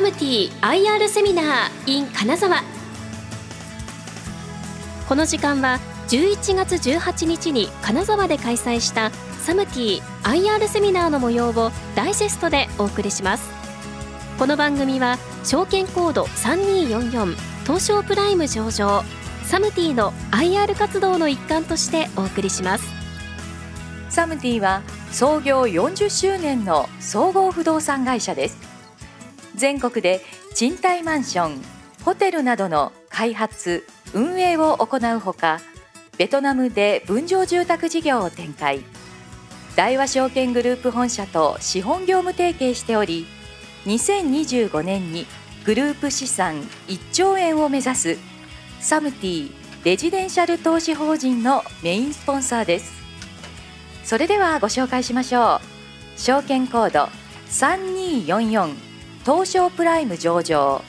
サムティ IR セミナー in 金沢この時間は11月18日に金沢で開催したサムティ IR セミナーの模様をダイジェストでお送りします。この番組は証券コード3244東証プライム上場サムティの IR 活動の一環としてお送りします。サムティは創業40周年の総合不動産会社です。全国で賃貸マンションホテルなどの開発運営を行うほかベトナムで分譲住宅事業を展開。大和証券グループ本社と資本業務提携しており2025年にグループ資産1兆円を目指すサムティレジデンシャル投資法人のメインスポンサーです。それではご紹介しましょう。証券コード3244東証プライム上場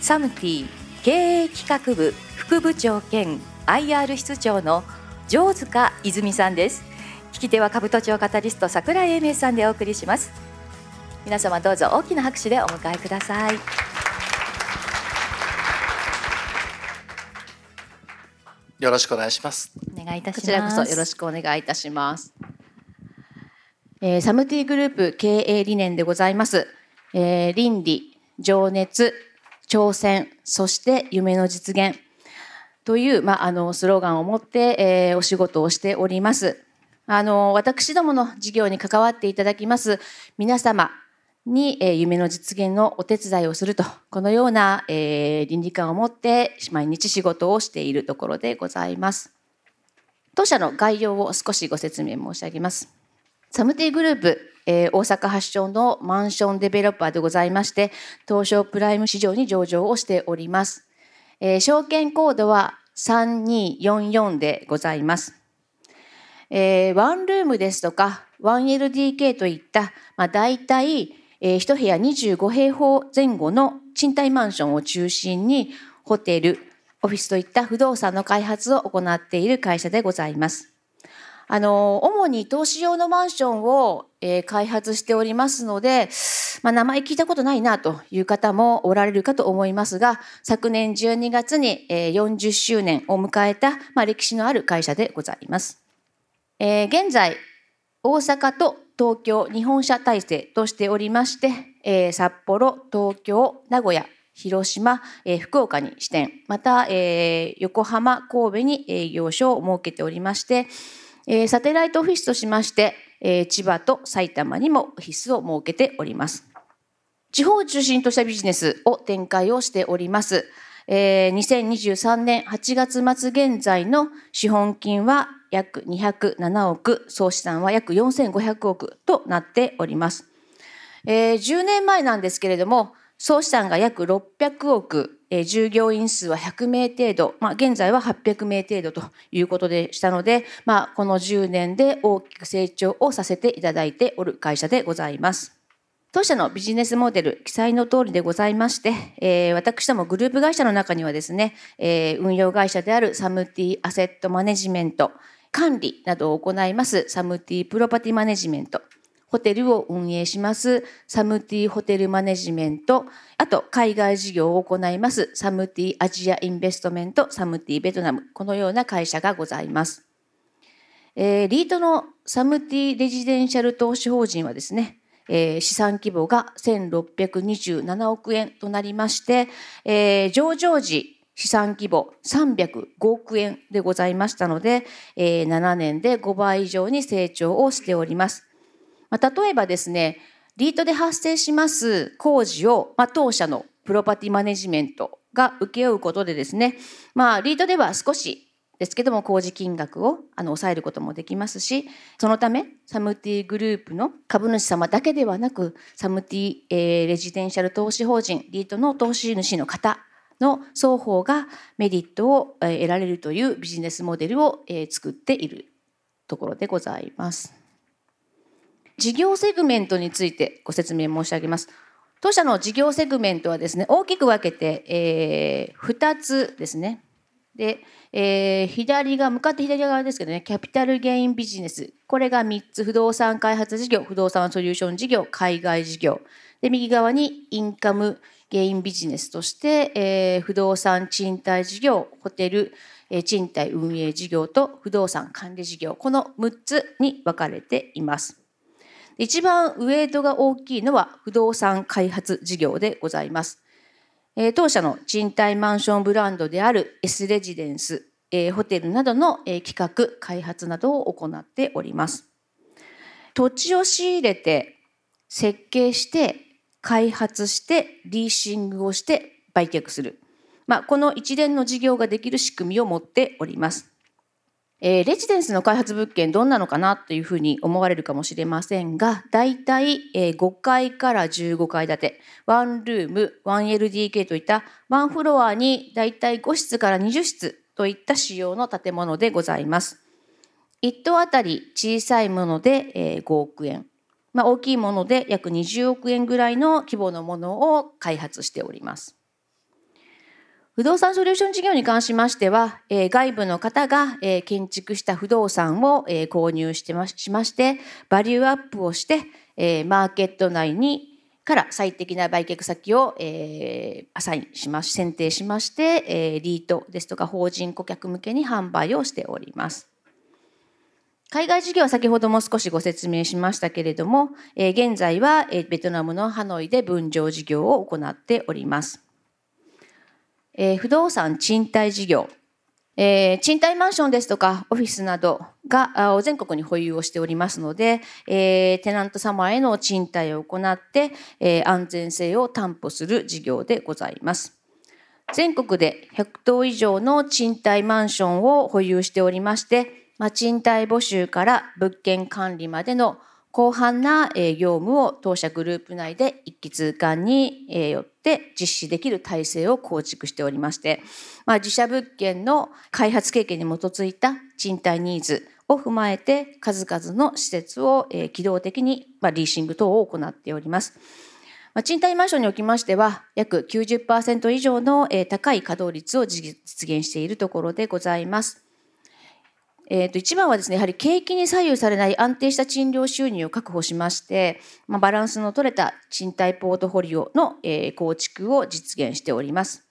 サムティ経営企画部副部長兼 IR 室長の城塚泉さんです聞き手は兜町カタリスト桜井英明さんでお送りします皆様どうぞ大きな拍手でお迎えくださいよろしくお願いします。お願いいたしますこちらこそよろしくお願いいたします。えーサムティグループ経営理念でございます。えー倫理、情熱、挑戦、そして夢の実現という、まあ、あのスローガンを持って、えーお仕事をしております。あの私どもの事業に関わっていただきます皆様に、えー夢の実現のお手伝いをするとこのような、えー倫理観を持って毎日仕事をしているところでございます。当社の概要を少しご説明申し上げます。サムティグループ、えー大阪発祥のマンションデベロッパーでございまして、東証プライム市場に上場をしております。えー証券コードは3244でございます。えーワンルームですとか 1LDK といった、まあ、大体、えー、1部屋25平方前後の賃貸マンションを中心にホテルオフィスといった不動産の開発を行っている会社でございます。あの主に投資用のマンションを、えー開発しておりますので、まあ、名前聞いたことないなという方もおられるかと思いますが昨年12月に、えー40周年を迎えた、まあ、歴史のある会社でございます。えー現在大阪と東京日本社体制としておりまして、えー札幌東京名古屋広島、えー福岡に支店また、えー横浜神戸に営業所を設けておりまして、えーサテライトオフィスとしまして、えー千葉と埼玉にもオフィスを設けております。地方を中心としたビジネスを展開をしております。えー2023年8月末現在の資本金は約207億、総資産は約4500億となっております。えー10年前なんですけれども、総資産が約600億、従業員数は100名程度、まあ、現在は800名程度ということでしたので、まあ、この10年で大きく成長をさせていただいておる会社でございます。当社のビジネスモデル、記載の通りでございまして、えー私どもグループ会社の中にはですね、えー運用会社であるサムティアセットマネジメント、管理などを行いますサムティプロパティマネジメント、ホテルを運営しますサムティホテルマネジメント、あと海外事業を行いますサムティアジアインベストメント、サムティベトナム、このような会社がございます。えーリートのサムティレジデンシャル投資法人はですね、えー資産規模が1627億円となりまして、えー上場時資産規模305億円でございましたので、えー7年で5倍以上に成長をしております。まあ、例えばですね、リートで発生します工事を、まあ、当社のプロパティマネジメントが請け負うことでですね、まあ、リートでは少しですけども工事金額をあの抑えることもできますしそのためサムティグループの株主様だけではなくサムティ、えーレジデンシャル投資法人リートの投資主の方の双方がメリットを得られるというビジネスモデルをえ作っているところでございます。事業セグメントについてご説明申し上げます。当社の事業セグメントはですね大きく分けて、えー、2つですね。で、えー左が向かって左側ですけどねキャピタルゲインビジネスこれが3つ不動産開発事業不動産ソリューション事業海外事業で右側にインカムゲインビジネスとして、えー、不動産賃貸事業、ホテル、えー、賃貸運営事業と不動産管理事業、この6つに分かれています。一番ウェイトが大きいのは不動産開発事業でございます。えー、当社の賃貸マンションブランドである S レジデンス、えー、ホテルなどの、えー、企画、開発などを行っております。土地を仕入れて、設計して、開発して、リーシングをして売却する。まあ、この一連の事業ができる仕組みを持っております。えー、レジデンスの開発物件どんなのかなというふうに思われるかもしれませんが、だいたい5階から15階建て、ワンルーム、1LDK といったワンフロアにだいたい5室から20室といった仕様の建物でございます。1棟あたり小さいもので5億円、まあ、大きいもので約20億円ぐらいの規模のものを開発しております。不動産ソリューション事業に関しましては、えー、外部の方が、えー、建築した不動産を、えー、購入してましまして、バリューアップをして、えー、マーケット内にから最適な売却先を、えー、アサインしまし、選定しまして、えー、リートですとか法人顧客向けに販売をしております。海外事業は先ほども少しご説明しましたけれども、えー、現在は、えー、ベトナムのハノイで分譲事業を行っております。えー、不動産賃貸事業、えー、賃貸マンションですとかオフィスなどが全国に保有をしておりますので、えー、テナント様への賃貸を行って、えー、安全性を担保する事業でございます。全国で100棟以上の賃貸マンションを保有しておりまして、まあ、賃貸募集から物件管理までの広範な業務を当社グループ内で一気通貫によって実施できる体制を構築しておりまして、まあ、自社物件の開発経験に基づいた賃貸ニーズを踏まえて数々の施設を機動的にリーシング等を行っております。賃貸マンションにおきましては約90%以上の高い稼働率を実現しているところでございます。えー、と一番はですねやはり景気に左右されない安定した賃料収入を確保しまして、まあ、バランスの取れた賃貸ポートフォリオの、えー、構築を実現しております。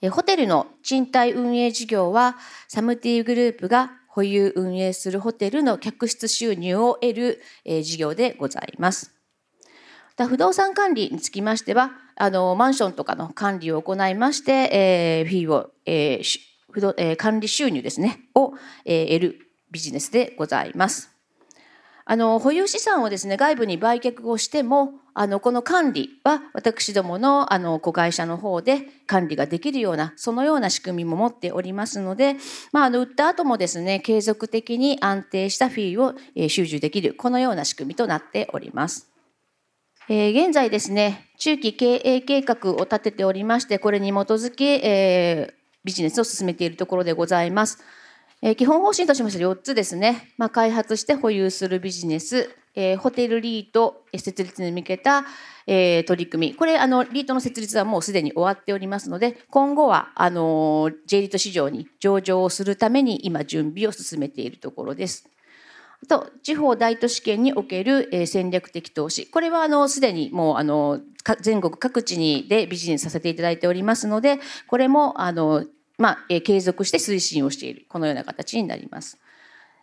えホテルの賃貸運営事業はサムティグループが保有運営するホテルの客室収入を得る、えー、事業でございます。不動産管理につきましてはあのマンションとかの管理を行いまして、えー、フィーを、えー、不動、えー、管理収入ですね、を、えー、得るビジネスでございます。あの保有資産をですね外部に売却をしてもあのこの管理は私どものあの子会社の方で管理ができるようなそのような仕組みも持っておりますので、まあ、あの売った後もですね継続的に安定したフィーを、え、収受できるこのような仕組みとなっております。え、現在ですね中期経営計画を立てておりましてこれに基づき、え、ビジネスを進めているところでございます。えー、基本方針としまして4つですね、まあ、開発して保有するビジネス、えー、ホテルリート設立に向けた、えー、取り組みこれあのリートの設立はもうすでに終わっておりますので今後はあの J リート市場に上場をするために今準備を進めているところです。あと地方大都市圏における、え、戦略的投資これはあのすでにもうあの全国各地にでビジネスさせていただいておりますのでこれもあのまあ、え継続して推進をしているこのような形になります。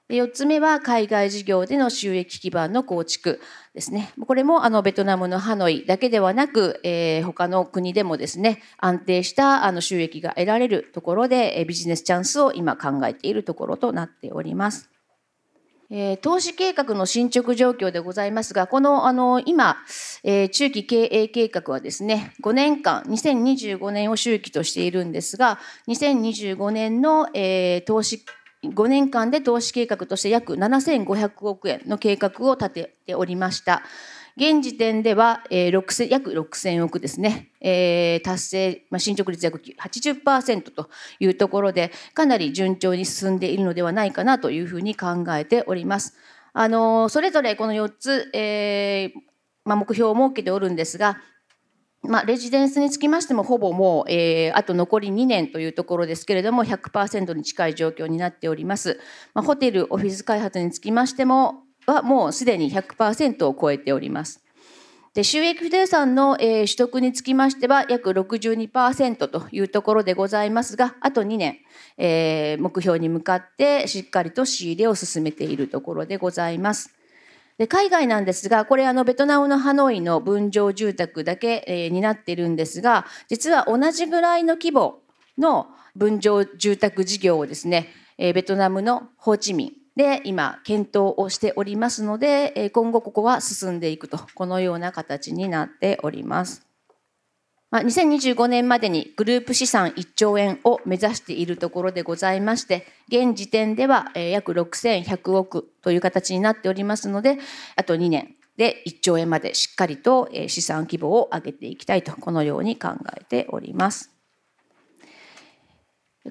で4つ目は海外事業での収益基盤の構築ですね。これもあのベトナムのハノイだけではなく、えー、他の国でもですね安定したあの収益が得られるところで、えビジネスチャンスを今考えているところとなっております。えー、投資計画の進捗状況でございますが、このあの今、えー、中期経営計画はですね、5年間、2025年を周期としているんですが、2025年の、えー、投資5年間で投資計画として約7500億円の計画を立てておりました。現時点では、えー、6約6000億ですね、えー、達成、まあ、進捗率約80%というところでかなり順調に進んでいるのではないかなというふうに考えております。あのそれぞれこの4つ、えーまあ、目標を設けておるんですがまあ、レジデンスにつきましてもほぼもう、えー、あと残り2年というところですけれども100%に近い状況になっております。まあ、ホテルオフィス開発につきましてもはもうすでに100%を超えております。で収益不動産の、えー、取得につきましては約62%というところでございますがあと2年、えー、目標に向かってしっかりと仕入れを進めているところでございます。で海外なんですがこれあのベトナムのハノイの分譲住宅だけ、えー、になっているんですが実は同じぐらいの規模の分譲住宅事業をですね、えー、ベトナムのホーチミンで今検討をしておりますので今後ここは進んでいくとこのような形になっております。2025年までにグループ資産1兆円を目指しているところでございまして現時点では約6100億という形になっておりますのであと2年で1兆円までしっかりと資産規模を上げていきたいとこのように考えております。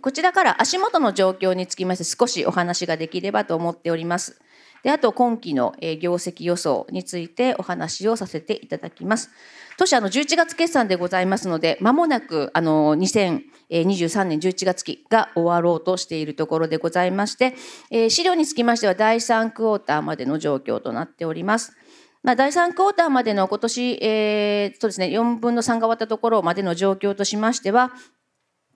こちらから足元の状況につきまして少しお話ができればと思っております。であと今期の業績予想についてお話をさせていただきます。当社の11月決算でございますので、まもなくあの2023年11月期が終わろうとしているところでございまして、資料につきましては第3クォーターまでの状況となっております。まあ、第3クォーターまでの今年、えー、そうですね、4分の3が終わったところまでの状況としましては、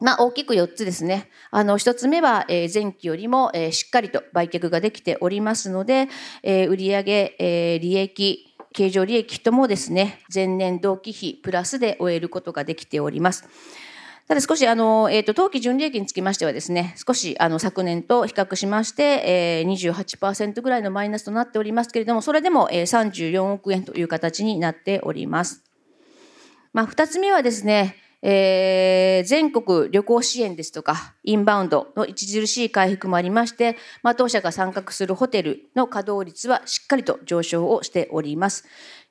まあ、大きく4つですね。あの、1つ目は、え、前期よりも、え、しっかりと売却ができておりますので、えー、売上、え、利益、経常利益ともですね、前年同期比プラスで終えることができております。ただ少しあの、えっ、ー、と、当期純利益につきましてはですね、少しあの昨年と比較しまして、えー、28%ぐらいのマイナスとなっておりますけれども、それでも、えー、34億円という形になっております。まあ、二つ目はですね、えー、全国旅行支援ですとか、インバウンドの著しい回復もありまして、まあ、当社が参画するホテルの稼働率はしっかりと上昇をしております。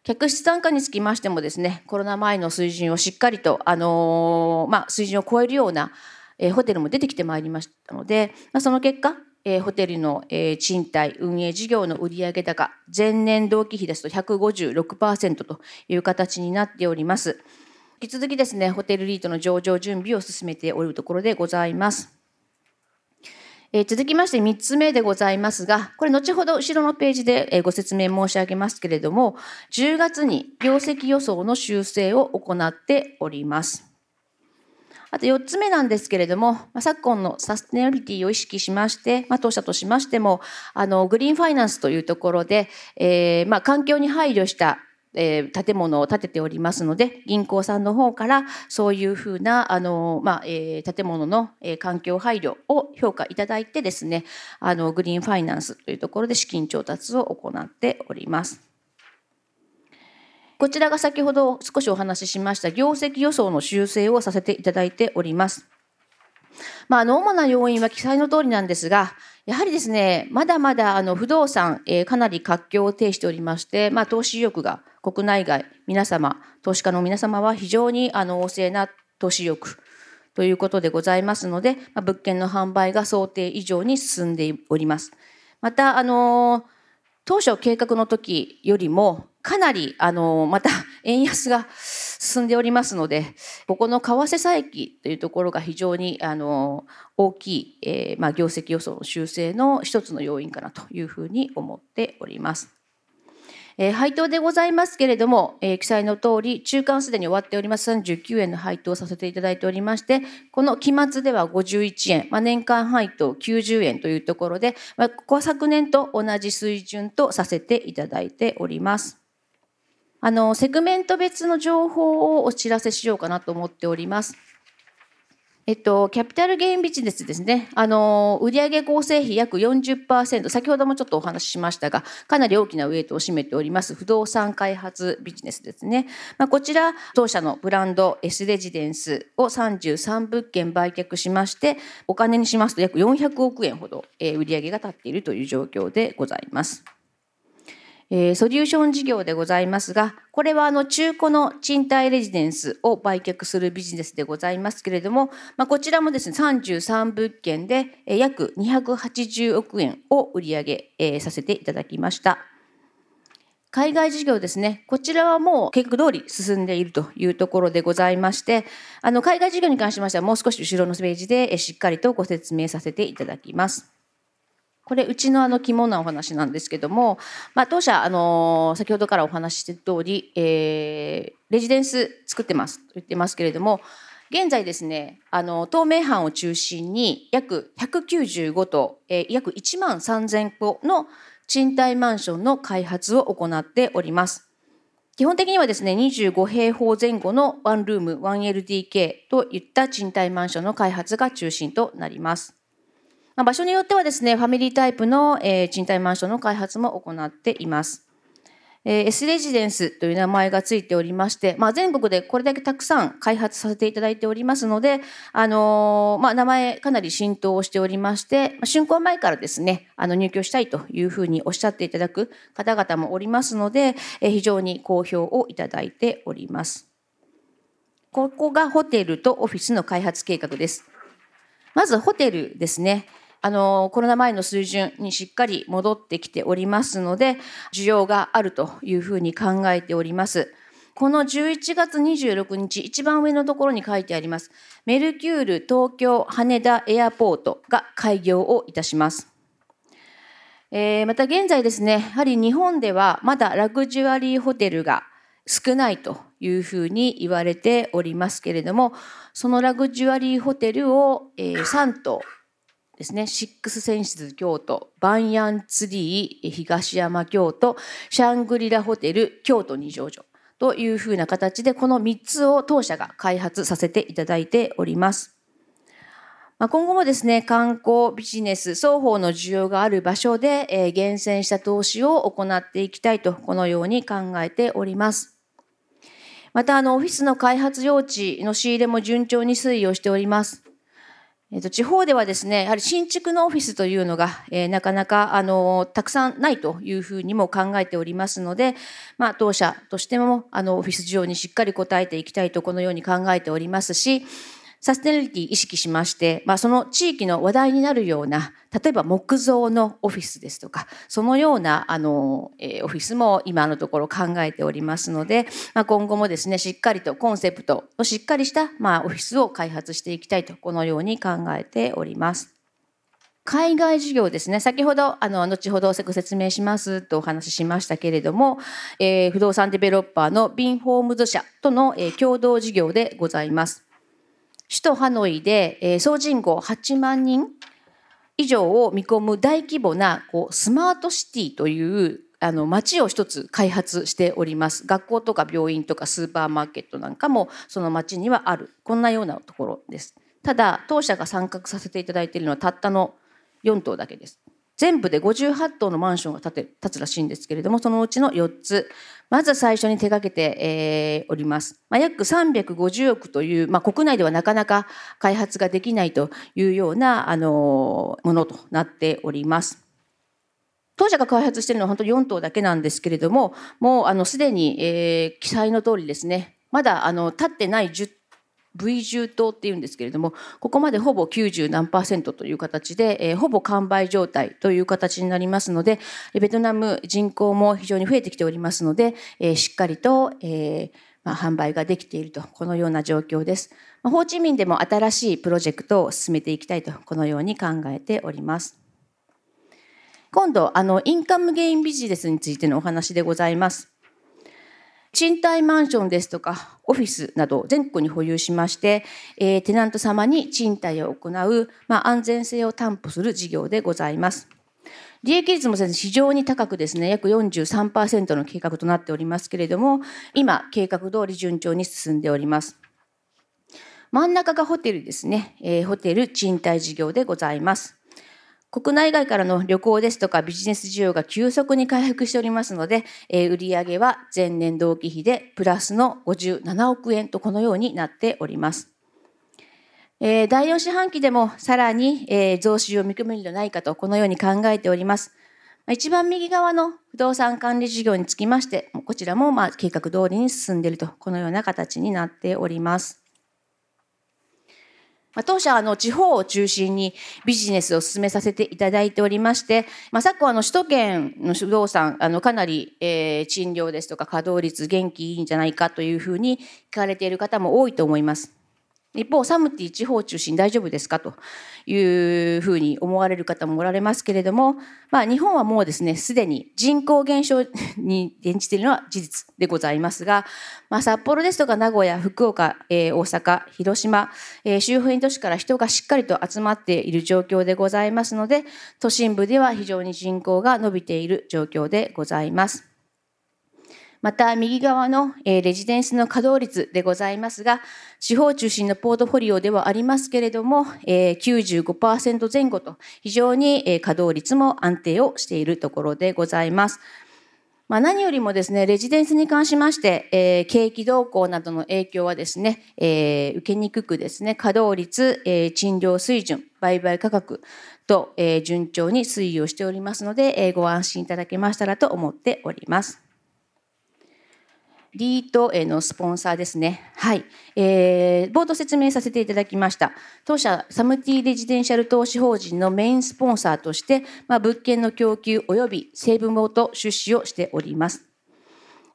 客室単価につきましてもですね、コロナ前の水準をしっかりと、あのー、まあ、水準を超えるような、えー、ホテルも出てきてまいりましたので、まあ、その結果、えー、ホテルの、えー、賃貸運営事業の売上高前年同期比ですと156%という形になっております。引き続きですね、ホテルリートの上場準備を進めておるところでございます。えー、続きまして3つ目でございますが、これ後ほど後ろのページでご説明申し上げますけれども、10月に業績予想の修正を行っております。あと4つ目なんですけれども、昨今のサステナビリティを意識しまして、まあ、当社としましても、あの、グリーンファイナンスというところで、えー、まあ、環境に配慮したえー、建物を建てておりますので、銀行さんの方からそういうふうな、あの、まあ、えー、建物の、えー、環境配慮を評価いただいてですね、あの、グリーンファイナンスというところで資金調達を行っております。こちらが先ほど少しお話ししました業績予想の修正をさせていただいております。まあ、あの主な要因は記載の通りなんですが、やはりですね、まだまだあの不動産、えー、かなり活況を呈しておりまして、まあ、投資意欲が国内外、皆様、投資家の皆様は非常にあの旺盛な投資意欲ということでございますので、まあ、物件の販売が想定以上に進んでおります。また、あの当初計画の時よりもかなりあのまた円安が進んでおりますのでここの為替差益というところが非常にあの大きい、えーまあ、業績予想の修正の一つの要因かなというふうに思っております。えー、配当でございますけれども、えー、記載の通り、中間すでに終わっております39円の配当をさせていただいておりまして、この期末では51円、まあ、年間配当90円というところで、まあ、ここは昨年と同じ水準とさせていただいております。あの、セグメント別の情報をお知らせしようかなと思っております。えっと、キャピタルゲインビジネスですね。あの、売上構成比約40%、先ほどもちょっとお話ししましたが、かなり大きなウェイトを占めております、不動産開発ビジネスですね。まあ、こちら、当社のブランド S レジデンスを33物件売却しまして、お金にしますと約400億円ほど、え売上が立っているという状況でございます。えー、ソリューション事業でございますが、これはあの中古の賃貸レジデンスを売却するビジネスでございますけれども、まあ、こちらもですね、33物件で約280億円を売り上げ、えー、させていただきました。海外事業ですね。こちらはもう計画通り進んでいるというところでございまして、あの、海外事業に関しましてはもう少し後ろのページでしっかりとご説明させていただきます。これうちのあの肝なお話なんですけども、まあ、当社あの先ほどからお話ししてる通り、えー、レジデンス作ってますと言ってますけれども現在ですねあの東名阪を中心に約195と、えー、約1万3000戸の賃貸マンションの開発を行っております。基本的にはですね25平方前後のワンルーム 1LDK といった賃貸マンションの開発が中心となります。まあ、場所によってはですね、ファミリータイプの、えー、賃貸マンションの開発も行っています。えー、S レジデンスという名前がついておりまして、まあ、全国でこれだけたくさん開発させていただいておりますので、あのー、まあ、名前かなり浸透をしておりまして、まあ、竣工前からですね、あの入居したいというふうにおっしゃっていただく方々もおりますので、えー、非常に好評をいただいております。ここがホテルとオフィスの開発計画です。まずホテルですね。あのコロナ前の水準にしっかり戻ってきておりますので需要があるというふうに考えております。この11月26日一番上のところに書いてありますメルキュール東京羽田エアポートが開業をいたします。えー、また現在ですねやはり日本ではまだラグジュアリーホテルが少ないというふうに言われておりますけれどもそのラグジュアリーホテルを、え、3棟ですね、シックスセンシズ京都、バンヤンツリー東山京都、シャングリラホテル京都二条城というふうな形で、この3つを当社が開発させていただいております。ま今後もですね、観光、ビジネス、双方の需要がある場所で、え厳選した投資を行っていきたいと、このように考えております。また、あの、オフィスの開発用地の仕入れも順調に推移をしております。えっと、地方ではですね、やはり新築のオフィスというのが、えー、なかなか、あの、たくさんないというふうにも考えておりますので、まあ、当社としても、あの、オフィス需要にしっかり応えていきたいと、このように考えておりますし、サステナリティ意識しまして、まあ、その地域の話題になるような例えば木造のオフィスですとかそのようなあの、えー、オフィスも今のところ考えておりますので、まあ、今後もですねしっかりとコンセプトをしっかりした、まあ、オフィスを開発していきたいとこのように考えております。海外事業ですね。先ほど、あの、後ほどご説明しますとお話ししましたけれども、えー、不動産デベロッパーのビンホームズ社との、えー、共同事業でございます。首都ハノイで、えー、総人口8万人以上を見込む大規模なこうスマートシティというあの街を一つ開発しております。学校とか病院とかスーパーマーケットなんかもその街にはある。こんなようなところです。ただ、当社が参画させていただいているのはたったの4棟だけです。全部で58棟のマンションが建て建つらしいんですけれども、そのうちの4つ、まず最初に手がけて、えー、おります。まあ、約350億という、まあ、国内ではなかなか開発ができないというような、あのものとなっております。当社が開発しているのは本当に4棟だけなんですけれども、もうあのすでに、えー、記載の通りですね、まだあの立ってない 10, V 重棟っていうんですけれどもここまでほぼ90何パーセントという形で、えー、ほぼ完売状態という形になりますのでベトナム人口も非常に増えてきておりますので、えー、しっかりと、えーまあ、販売ができているとこのような状況です。まあ、ホーチミンでも新しいプロジェクトを進めていきたいとこのように考えております。今度あのインカムゲインビジネスについてのお話でございます。賃貸マンションですとかオフィスなど全国に保有しまして、えー、テナント様に賃貸を行う、まあ、安全性を担保する事業でございます。利益率も非常に高くですね、約43%の計画となっておりますけれども、今、計画通り順調に進んでおります。真ん中がホテルですね、えー、ホテル賃貸事業でございます。国内外からの旅行ですとかビジネス需要が急速に回復しておりますので、え売上は前年同期比でプラスの57億円とこのようになっております。え第4四半期でもさらに、え増収を見込めるのではないかとこのように考えております。一番右側の不動産管理事業につきまして、こちらもま計画通りに進んでいると、このような形になっております。ま、当社はあの地方を中心にビジネスを進めさせていただいておりまして、まあ、昨今あの首都圏の不動産あのかなり、えー、賃料ですとか稼働率元気いいんじゃないかというふうに聞かれている方も多いと思います。一方、サムティ地方中心大丈夫ですか？というふうに思われる方もおられますけれども、まあ、日本はもうですね、すでに人口減少に転じているのは事実でございますが、まあ、札幌ですとか名古屋、福岡、えー、大阪、広島、えー、周辺都市から人がしっかりと集まっている状況でございますので、都心部では非常に人口が伸びている状況でございます。また右側のレジデンスの稼働率でございますが、地方中心のポートフォリオではありますけれども、95%前後と非常に稼働率も安定をしているところでございます。まあ、何よりもですね、レジデンスに関しまして、えー、景気動向などの影響はですね、えー、受けにくくですね、稼働率、えー、賃料水準、売買価格と、えー、順調に推移をしておりますので、えー、ご安心いただけましたらと思っております。リートのスポンサーですね。はい。えー、冒頭説明させていただきました。当社サムティレジデンシャル投資法人のメインスポンサーとして、まあ、物件の供給及び成分元出資をしております。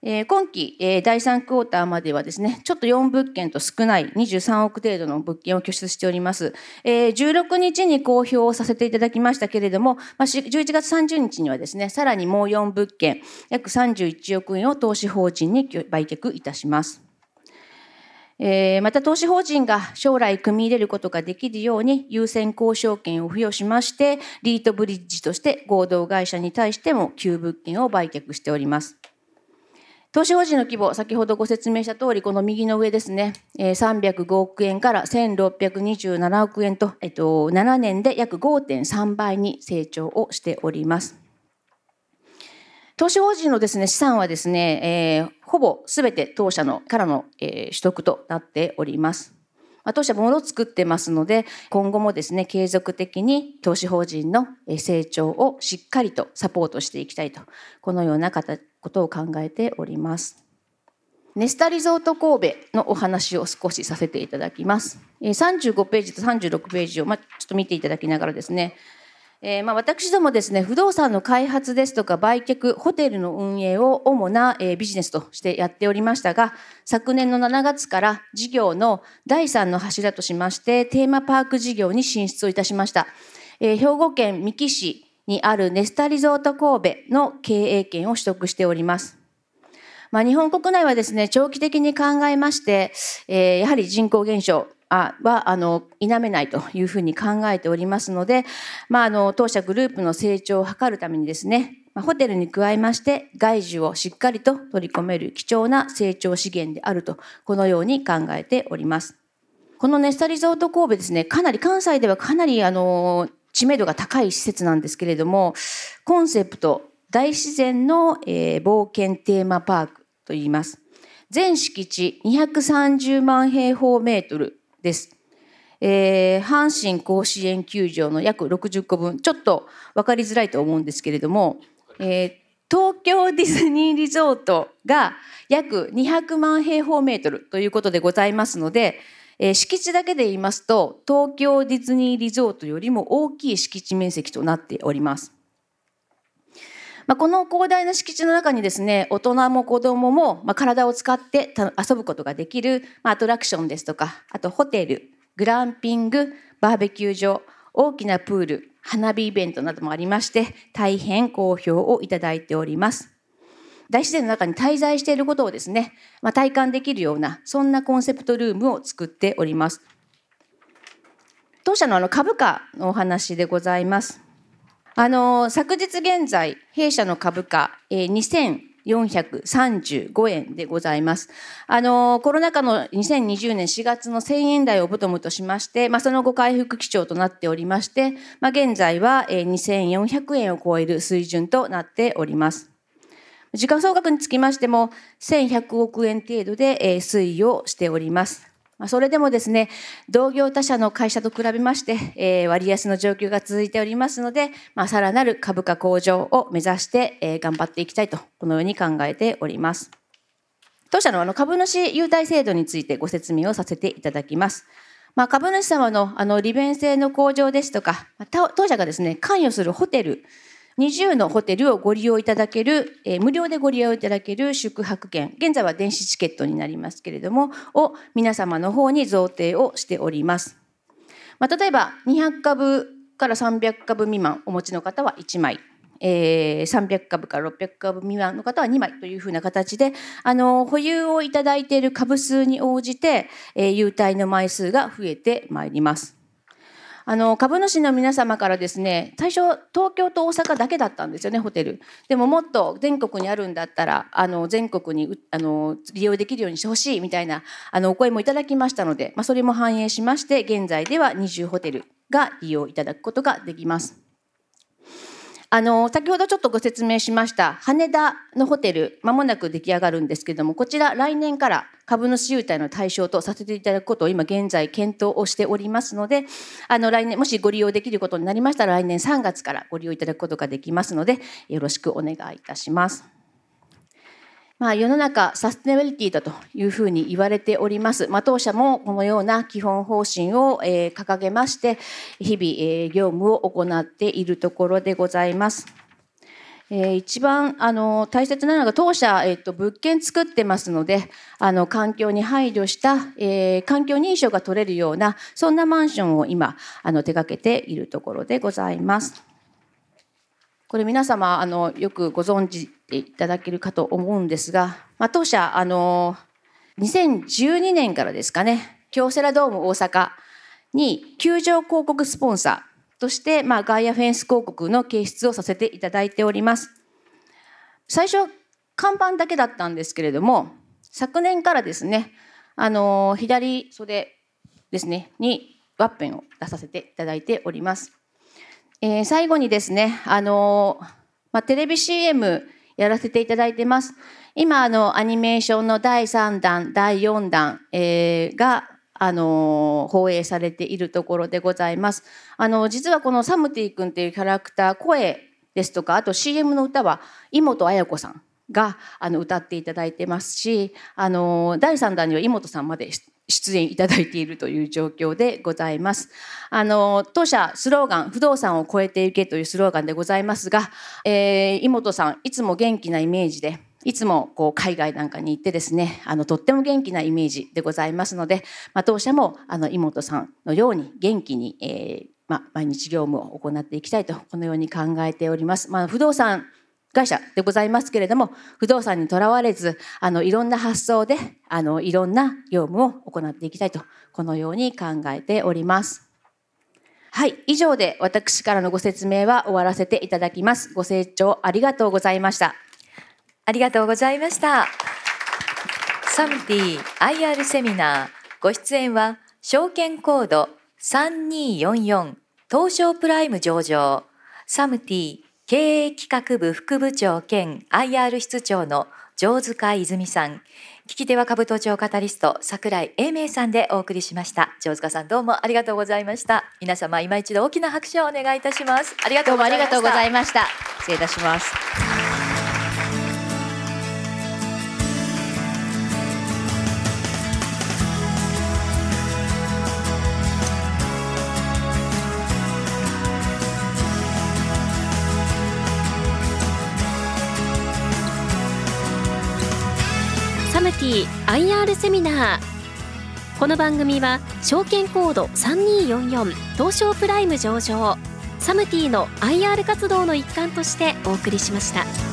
えー、今期、えー、第3クォーターまではですね、ちょっと4物件と少ない23億程度の物件を拠出しております。えー、16日に公表させていただきましたけれども、まあ、11月30日にはですね、さらにもう4物件、約31億円を投資法人に売却いたします。え、また投資法人が将来組み入れることができるように優先交渉権を付与しまして、リートブリッジとして合同会社に対しても旧物件を売却しております。投資法人の規模、先ほどご説明した通り、この右の上ですね、305億円から1627億円と、えっと、7年で約5.3倍に成長をしております。投資法人のですね、資産はですね、えー、ほぼすべて当社のからの、えー、取得となっております。当社ものを作ってますので、今後もですね、継続的に投資法人の成長をしっかりとサポートしていきたいと、このようなことを考えております。ネスタリゾート神戸のお話を少しさせていただきます。35ページと36ページを、ま、ちょっと見ていただきながらですね、えー、まあ私どもですね、不動産の開発ですとか売却、ホテルの運営を主な、えー、ビジネスとしてやっておりましたが、昨年の7月から事業の第3の柱としまして、テーマパーク事業に進出をいたしました。えー、兵庫県三木市にあるネスタリゾート神戸の経営権を取得しております。まあ、日本国内はですね、長期的に考えまして、え、やはり人口減少、はあの否めないというふうに考えておりますので、まあ、あの当社グループの成長を図るためにですねホテルに加えまして外需をしっかりと取り込める貴重な成長資源であるとこのように考えております。このネスタリゾート神戸ですねかなり関西ではかなりあの知名度が高い施設なんですけれどもコンセプト大自然の、えー、冒険テーマパークといいます。全敷地230万平方メートルです。えー、阪神甲子園球場の約60個分ちょっと分かりづらいと思うんですけれども、えー、東京ディズニーリゾートが約200万平方メートルということでございますので、えー、敷地だけで言いますと東京ディズニーリゾートよりも大きい敷地面積となっております。まあ、この広大な敷地の中にですね、大人も子供も、まあ、体を使って遊ぶことができる、まあ、アトラクションですとか、あとホテル、グランピング、バーベキュー場、大きなプール、花火イベントなどもありまして、大変好評をいただいております。大自然の中に滞在していることをですね、まあ、体感できるような、そんなコンセプトルームを作っております。当社のあの株価のお話でございます。あの昨日現在弊社の株価、えー、2435円でございます。あの、コロナ禍の2020年4月の1000円台をボトムとしまして、まあ、その後回復基調となっておりまして、まあ、現在は2400円を超える水準となっております。時価総額につきましても、1100億円程度で推移をしております。まそれでもですね、同業他社の会社と比べまして、えー、割安の状況が続いておりますので、まあ、さらなる株価向上を目指して、えー、頑張っていきたいと、このように考えております。当社のあの株主優待制度についてご説明をさせていただきます。まあ、株主様のあの利便性の向上ですとか、当社がですね、関与するホテル、20のホテルをご利用いただける、え、無料でご利用いただける宿泊券、現在は電子チケットになりますけれども、を皆様の方に贈呈をしております。まあ、例えば200株から300株未満お持ちの方は1枚。えー、300株から600株未満の方は2枚というふうな形であの保有をいただいている株数に応じて、えー、優待の枚数が増えてまいります。あの株主の皆様からですね最初東京と大阪だけだったんですよねホテルでももっと全国にあるんだったらあの全国にあの利用できるようにしてほしいみたいなあのお声もいただきましたので、まあ、それも反映しまして現在では20ホテルが利用いただくことができます。あの先ほどちょっとご説明しました羽田のホテルまもなく出来上がるんですけどもこちら来年から株主優待の対象とさせていただくことを今現在検討をしておりますのであの来年もしご利用できることになりましたら来年3月からご利用いただくことができますのでよろしくお願いいたします。まあ、世の中サステナビリティだというふうに言われております。まあ、当社もこのような基本方針を、え、掲げまして、日々、え、業務を行っているところでございます。えー、一番あの大切なのが当社、えーと、物件作ってますのであの環境に配慮した、えー、環境認証が取れるようなそんなマンションを今あの手掛けているところでございます。これ皆様あのよくご存知ていただけるかと思うんですが、まあ、当社あの2012年からですかね京セラドーム大阪に球場広告スポンサーとして、まあ、ガイアフェンス広告の掲出をさせていただいております。最初看板だけだったんですけれども昨年からですねあの左袖ですねにワッペンを出させていただいております、えー、最後にですねあの、まあ、テレビ CM やらせていただいてます。今、あの、アニメーションの第3弾、第4弾、えー、が、あの、放映されているところでございます。あの、実はこのサムティ君っていうキャラクター、声ですとか、あと CM の歌は、妹彩子さんがあの歌っていただいてますし、あの、第3弾には妹さんまで出演いただいているという状況でございます。あの当社スローガン「不動産を超えていけ」というスローガンでございますが、えー、妹さんいつも元気なイメージでいつもこう海外なんかに行ってですねあのとっても元気なイメージでございますので、まあ、当社もあの妹さんのように元気に、えーまあ、毎日業務を行っていきたいとこのように考えております。まあ、不動産会社でございますけれども不動産にとらわれずあのいろんな発想であのいろんな業務を行っていきたいとこのように考えております。はい、以上で私からのご説明は終わらせていただきます。ご清聴ありがとうございました。ありがとうございました。サムティ IR セミナーご出演は証券コード3244東証プライム上場サムティ経営企画部副部長兼 IR 室長の城塚泉さん。聞き手は株都庁カタリスト櫻井英明さんでお送りしました。城塚さんどうもありがとうございました。皆様今一度大きな拍手をお願いいたします。ありがとうございました。失礼いたします。IR セミナーこの番組は証券コード3244東証プライム上場サムティの IR 活動の一環としてお送りしました。